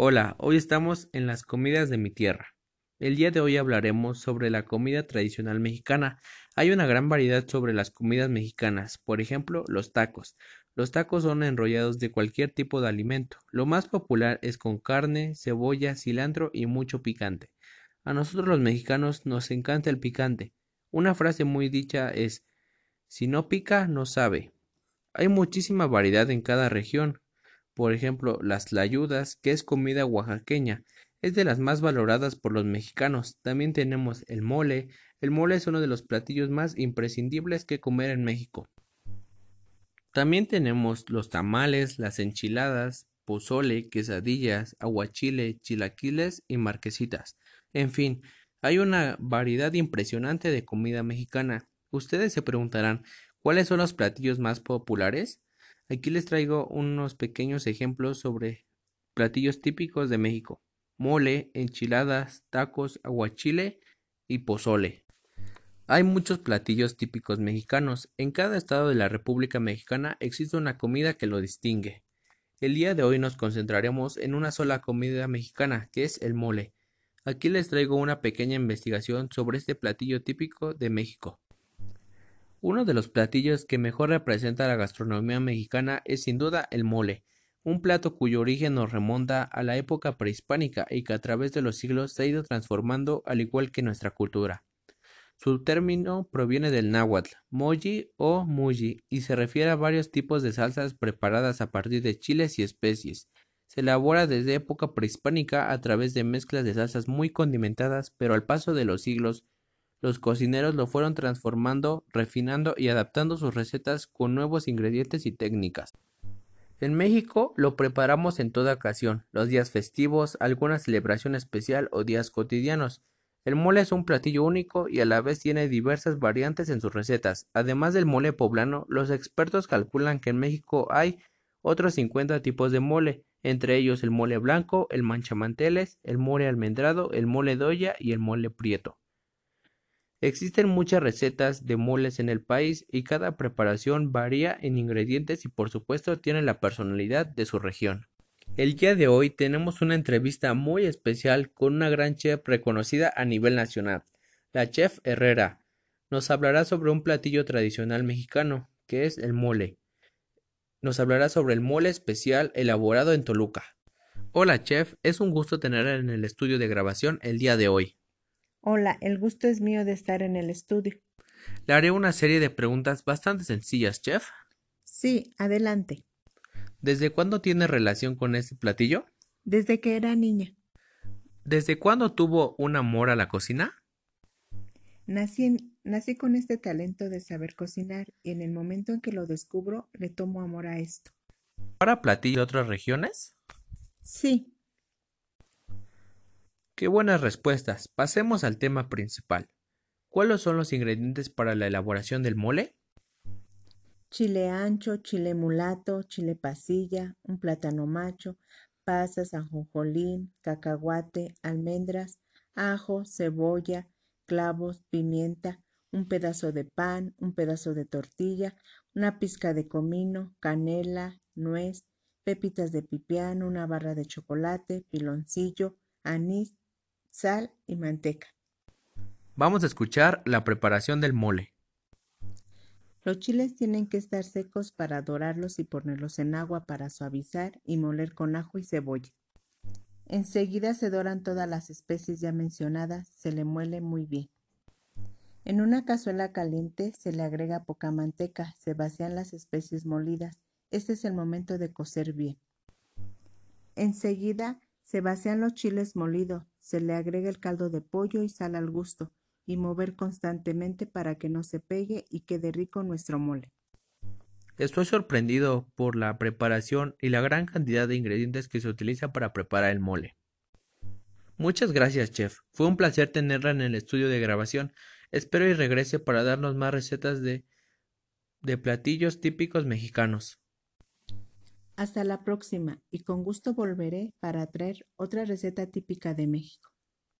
Hola, hoy estamos en las comidas de mi tierra. El día de hoy hablaremos sobre la comida tradicional mexicana. Hay una gran variedad sobre las comidas mexicanas, por ejemplo, los tacos. Los tacos son enrollados de cualquier tipo de alimento. Lo más popular es con carne, cebolla, cilantro y mucho picante. A nosotros los mexicanos nos encanta el picante. Una frase muy dicha es si no pica, no sabe. Hay muchísima variedad en cada región. Por ejemplo, las tlayudas, que es comida oaxaqueña, es de las más valoradas por los mexicanos. También tenemos el mole. El mole es uno de los platillos más imprescindibles que comer en México. También tenemos los tamales, las enchiladas, pozole, quesadillas, aguachile, chilaquiles y marquesitas. En fin, hay una variedad impresionante de comida mexicana. Ustedes se preguntarán, ¿cuáles son los platillos más populares? Aquí les traigo unos pequeños ejemplos sobre platillos típicos de México. Mole, enchiladas, tacos, aguachile y pozole. Hay muchos platillos típicos mexicanos. En cada estado de la República Mexicana existe una comida que lo distingue. El día de hoy nos concentraremos en una sola comida mexicana, que es el mole. Aquí les traigo una pequeña investigación sobre este platillo típico de México. Uno de los platillos que mejor representa la gastronomía mexicana es sin duda el mole, un plato cuyo origen nos remonta a la época prehispánica y que a través de los siglos se ha ido transformando al igual que nuestra cultura. Su término proviene del náhuatl, moji o muji, y se refiere a varios tipos de salsas preparadas a partir de chiles y especies. Se elabora desde época prehispánica a través de mezclas de salsas muy condimentadas, pero al paso de los siglos los cocineros lo fueron transformando, refinando y adaptando sus recetas con nuevos ingredientes y técnicas. En México lo preparamos en toda ocasión, los días festivos, alguna celebración especial o días cotidianos. El mole es un platillo único y a la vez tiene diversas variantes en sus recetas. Además del mole poblano, los expertos calculan que en México hay otros 50 tipos de mole, entre ellos el mole blanco, el manchamanteles, el mole almendrado, el mole doya y el mole prieto. Existen muchas recetas de moles en el país y cada preparación varía en ingredientes y por supuesto tiene la personalidad de su región. El día de hoy tenemos una entrevista muy especial con una gran chef reconocida a nivel nacional, la chef Herrera. Nos hablará sobre un platillo tradicional mexicano, que es el mole. Nos hablará sobre el mole especial elaborado en Toluca. Hola chef, es un gusto tenerla en el estudio de grabación el día de hoy. Hola, el gusto es mío de estar en el estudio. Le haré una serie de preguntas bastante sencillas, chef. Sí, adelante. ¿Desde cuándo tiene relación con este platillo? Desde que era niña. ¿Desde cuándo tuvo un amor a la cocina? Nací, nací con este talento de saber cocinar y en el momento en que lo descubro le tomo amor a esto. ¿Para platillo de otras regiones? Sí. Qué buenas respuestas. Pasemos al tema principal. ¿Cuáles son los ingredientes para la elaboración del mole? Chile ancho, chile mulato, chile pasilla, un plátano macho, pasas, ajonjolín, cacahuate, almendras, ajo, cebolla, clavos, pimienta, un pedazo de pan, un pedazo de tortilla, una pizca de comino, canela, nuez, pepitas de pipián, una barra de chocolate, piloncillo, anís, sal y manteca. Vamos a escuchar la preparación del mole. Los chiles tienen que estar secos para dorarlos y ponerlos en agua para suavizar y moler con ajo y cebolla. Enseguida se doran todas las especies ya mencionadas, se le muele muy bien. En una cazuela caliente se le agrega poca manteca, se vacían las especies molidas. Este es el momento de cocer bien. Enseguida se vacían los chiles molidos, se le agrega el caldo de pollo y sal al gusto, y mover constantemente para que no se pegue y quede rico nuestro mole. Estoy sorprendido por la preparación y la gran cantidad de ingredientes que se utiliza para preparar el mole. Muchas gracias, chef. Fue un placer tenerla en el estudio de grabación. Espero y regrese para darnos más recetas de, de platillos típicos mexicanos. Hasta la próxima y con gusto volveré para traer otra receta típica de México.